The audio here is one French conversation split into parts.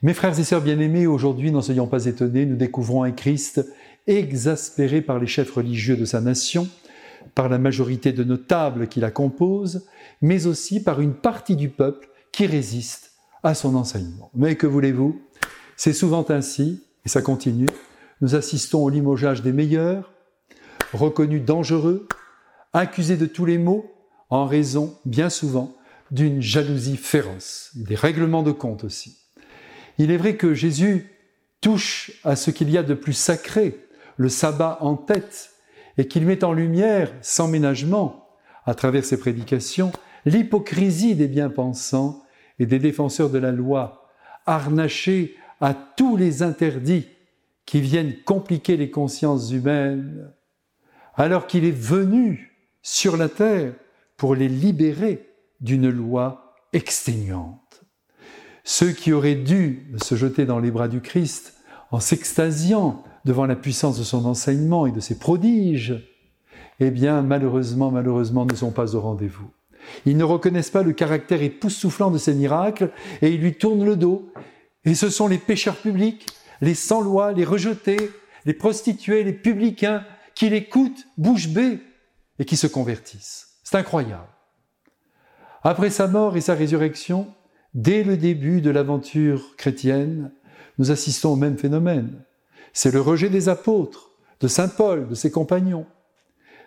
Mes frères et sœurs bien-aimés, aujourd'hui, n'en soyons pas étonnés, nous découvrons un Christ exaspéré par les chefs religieux de sa nation, par la majorité de notables qui la composent, mais aussi par une partie du peuple qui résiste à son enseignement. Mais que voulez-vous? C'est souvent ainsi, et ça continue. Nous assistons au limogeage des meilleurs, reconnus dangereux, accusés de tous les maux, en raison, bien souvent, d'une jalousie féroce, des règlements de compte aussi. Il est vrai que Jésus touche à ce qu'il y a de plus sacré, le sabbat en tête, et qu'il met en lumière, sans ménagement, à travers ses prédications, l'hypocrisie des bien-pensants et des défenseurs de la loi, harnachés à tous les interdits qui viennent compliquer les consciences humaines, alors qu'il est venu sur la terre pour les libérer d'une loi exténuante. Ceux qui auraient dû se jeter dans les bras du Christ en s'extasiant devant la puissance de son enseignement et de ses prodiges, eh bien, malheureusement, malheureusement, ne sont pas au rendez-vous. Ils ne reconnaissent pas le caractère époustouflant de ses miracles et ils lui tournent le dos. Et ce sont les pécheurs publics, les sans-loi, les rejetés, les prostituées, les publicains qui l'écoutent bouche bée et qui se convertissent. C'est incroyable. Après sa mort et sa résurrection, dès le début de l'aventure chrétienne, nous assistons au même phénomène. C'est le rejet des apôtres, de Saint Paul, de ses compagnons.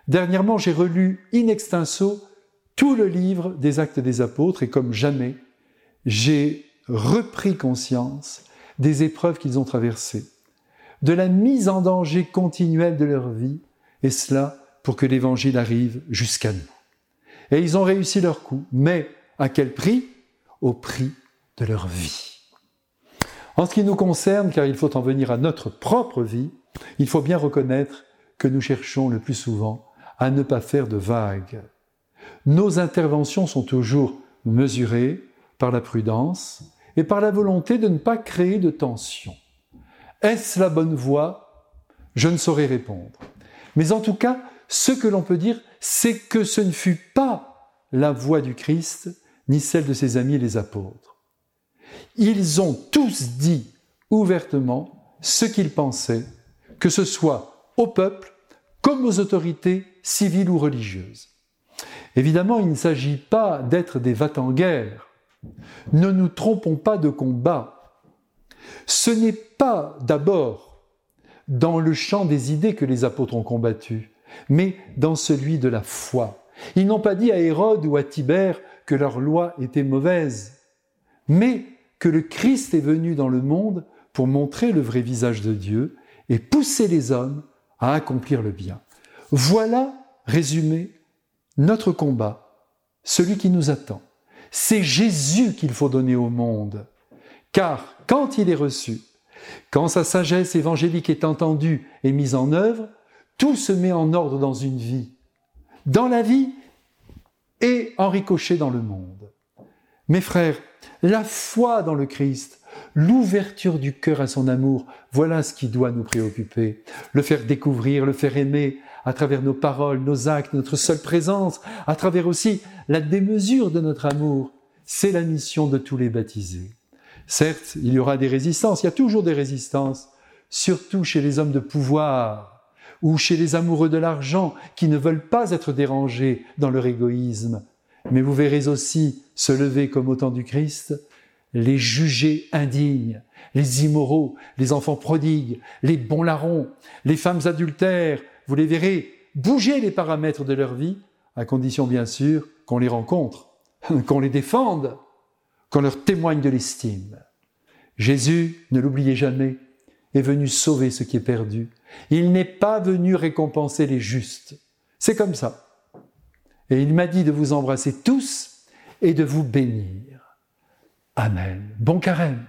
Dernièrement, j'ai relu in extenso tout le livre des actes des apôtres et comme jamais, j'ai repris conscience des épreuves qu'ils ont traversées, de la mise en danger continuelle de leur vie, et cela pour que l'Évangile arrive jusqu'à nous. Et ils ont réussi leur coup, mais à quel prix? Au prix de leur vie. En ce qui nous concerne, car il faut en venir à notre propre vie, il faut bien reconnaître que nous cherchons le plus souvent à ne pas faire de vagues. Nos interventions sont toujours mesurées par la prudence et par la volonté de ne pas créer de tension. Est-ce la bonne voie? Je ne saurais répondre. Mais en tout cas, ce que l'on peut dire, c'est que ce ne fut pas la voie du Christ, ni celle de ses amis les apôtres. Ils ont tous dit ouvertement ce qu'ils pensaient, que ce soit au peuple comme aux autorités civiles ou religieuses. Évidemment, il ne s'agit pas d'être des va-t-en-guerre. Ne nous trompons pas de combat. Ce n'est pas d'abord dans le champ des idées que les apôtres ont combattu, mais dans celui de la foi. Ils n'ont pas dit à Hérode ou à Tibère que leur loi était mauvaise, mais que le Christ est venu dans le monde pour montrer le vrai visage de Dieu et pousser les hommes à accomplir le bien. Voilà, résumé, notre combat, celui qui nous attend. C'est Jésus qu'il faut donner au monde, car quand il est reçu, quand sa sagesse évangélique est entendue et mise en œuvre, tout se met en ordre dans une vie, dans la vie et en ricochet dans le monde. Mes frères, la foi dans le Christ, l'ouverture du cœur à son amour, voilà ce qui doit nous préoccuper. Le faire découvrir, le faire aimer à travers nos paroles, nos actes, notre seule présence, à travers aussi la démesure de notre amour. C'est la mission de tous les baptisés. Certes, il y aura des résistances, il y a toujours des résistances, surtout chez les hommes de pouvoir ou chez les amoureux de l'argent qui ne veulent pas être dérangés dans leur égoïsme, mais vous verrez aussi se lever comme au temps du Christ les jugés indignes, les immoraux, les enfants prodigues, les bons larrons, les femmes adultères, vous les verrez bouger les paramètres de leur vie, à condition bien sûr qu'on les rencontre, qu'on les défende, qu'on leur témoigne de l'estime. Jésus, ne l'oubliez jamais, est venu sauver ce qui est perdu. Il n'est pas venu récompenser les justes. C'est comme ça. Et il m'a dit de vous embrasser tous et de vous bénir. Amen. Bon carême.